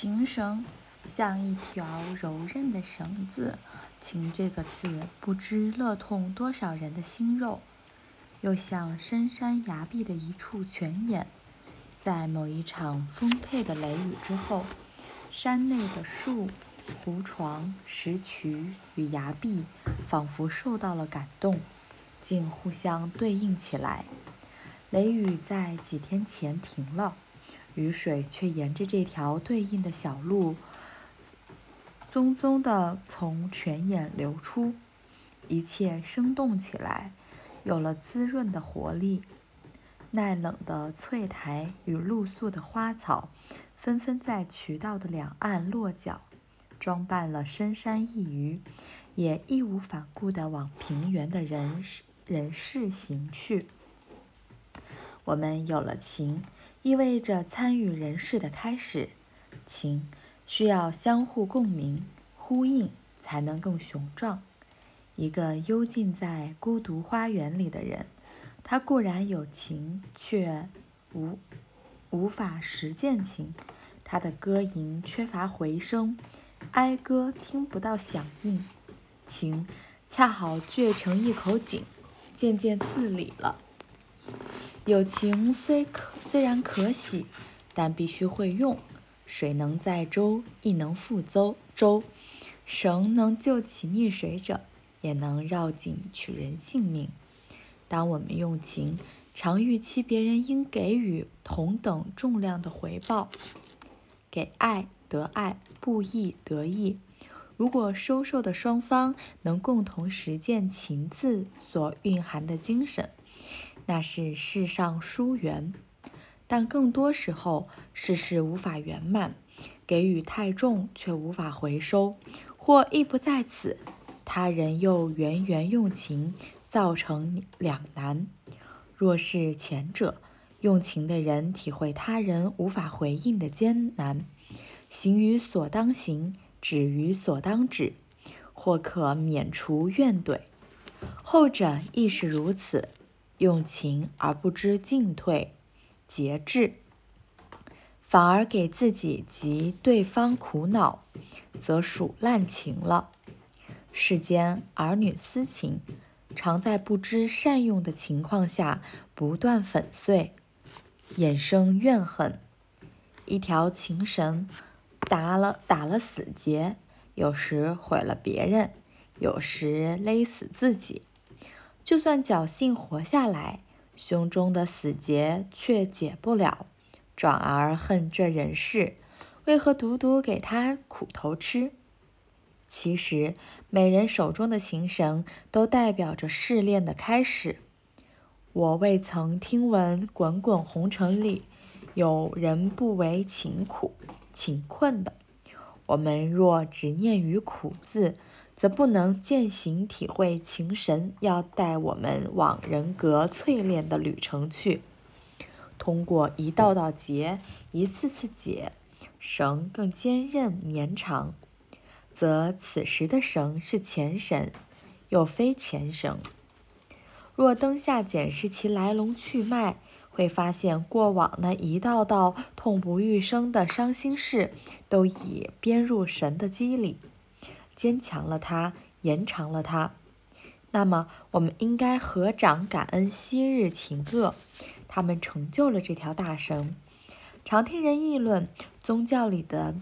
琴绳像一条柔韧的绳子，情这个字不知勒痛多少人的心肉，又像深山崖壁的一处泉眼。在某一场丰沛的雷雨之后，山内的树、湖床、石渠与崖壁仿佛受到了感动，竟互相对应起来。雷雨在几天前停了。雨水却沿着这条对应的小路，淙淙地从泉眼流出，一切生动起来，有了滋润的活力。耐冷的翠苔与露宿的花草，纷纷在渠道的两岸落脚，装扮了深山一隅，也义无反顾地往平原的人人世行去。我们有了情。意味着参与人世的开始，情需要相互共鸣、呼应，才能更雄壮。一个幽静在孤独花园里的人，他固然有情，却无无法实践情。他的歌吟缺乏回声，哀歌听不到响应。情恰好倔成一口井，渐渐自理了。友情虽可虽然可喜，但必须会用。水能载舟，亦能覆舟。舟绳能救起溺水者，也能绕颈取人性命。当我们用情，常预期别人应给予同等重量的回报。给爱得爱，不义得义。如果收受的双方能共同实践“情”字所蕴含的精神。那是世上殊缘，但更多时候，事事无法圆满，给予太重却无法回收，或意不在此，他人又源源用情，造成两难。若是前者，用情的人体会他人无法回应的艰难，行于所当行，止于所当止，或可免除怨怼；后者亦是如此。用情而不知进退节制，反而给自己及对方苦恼，则属滥情了。世间儿女私情，常在不知善用的情况下不断粉碎，衍生怨恨。一条情绳打了打了死结，有时毁了别人，有时勒死自己。就算侥幸活下来，胸中的死结却解不了，转而恨这人世，为何独独给他苦头吃？其实，每人手中的情绳都代表着试炼的开始。我未曾听闻滚滚红尘里有人不为情苦、情困的。我们若执念于苦字，则不能践行体会情神要带我们往人格淬炼的旅程去。通过一道道结，一次次解，绳更坚韧绵长，则此时的绳是前绳，又非前绳。若灯下检视其来龙去脉，会发现过往那一道道痛不欲生的伤心事，都已编入绳的肌里。坚强了它，延长了它。那么，我们应该合掌感恩昔日情恶，他们成就了这条大绳。常听人议论宗教里的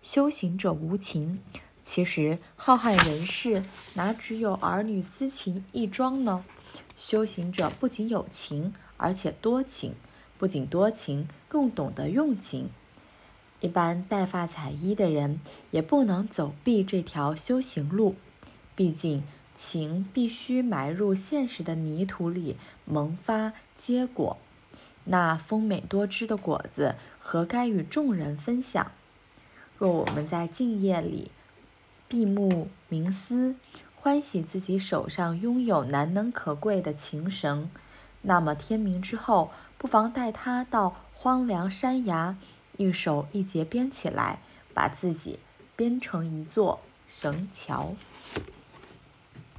修行者无情，其实浩瀚人世哪只有儿女私情一桩呢？修行者不仅有情，而且多情，不仅多情，更懂得用情。一般戴发彩衣的人也不能走避这条修行路，毕竟情必须埋入现实的泥土里萌发结果，那丰美多汁的果子何该与众人分享？若我们在静夜里闭目冥思，欢喜自己手上拥有难能可贵的情绳，那么天明之后，不妨带它到荒凉山崖。一手一节编起来，把自己编成一座绳桥。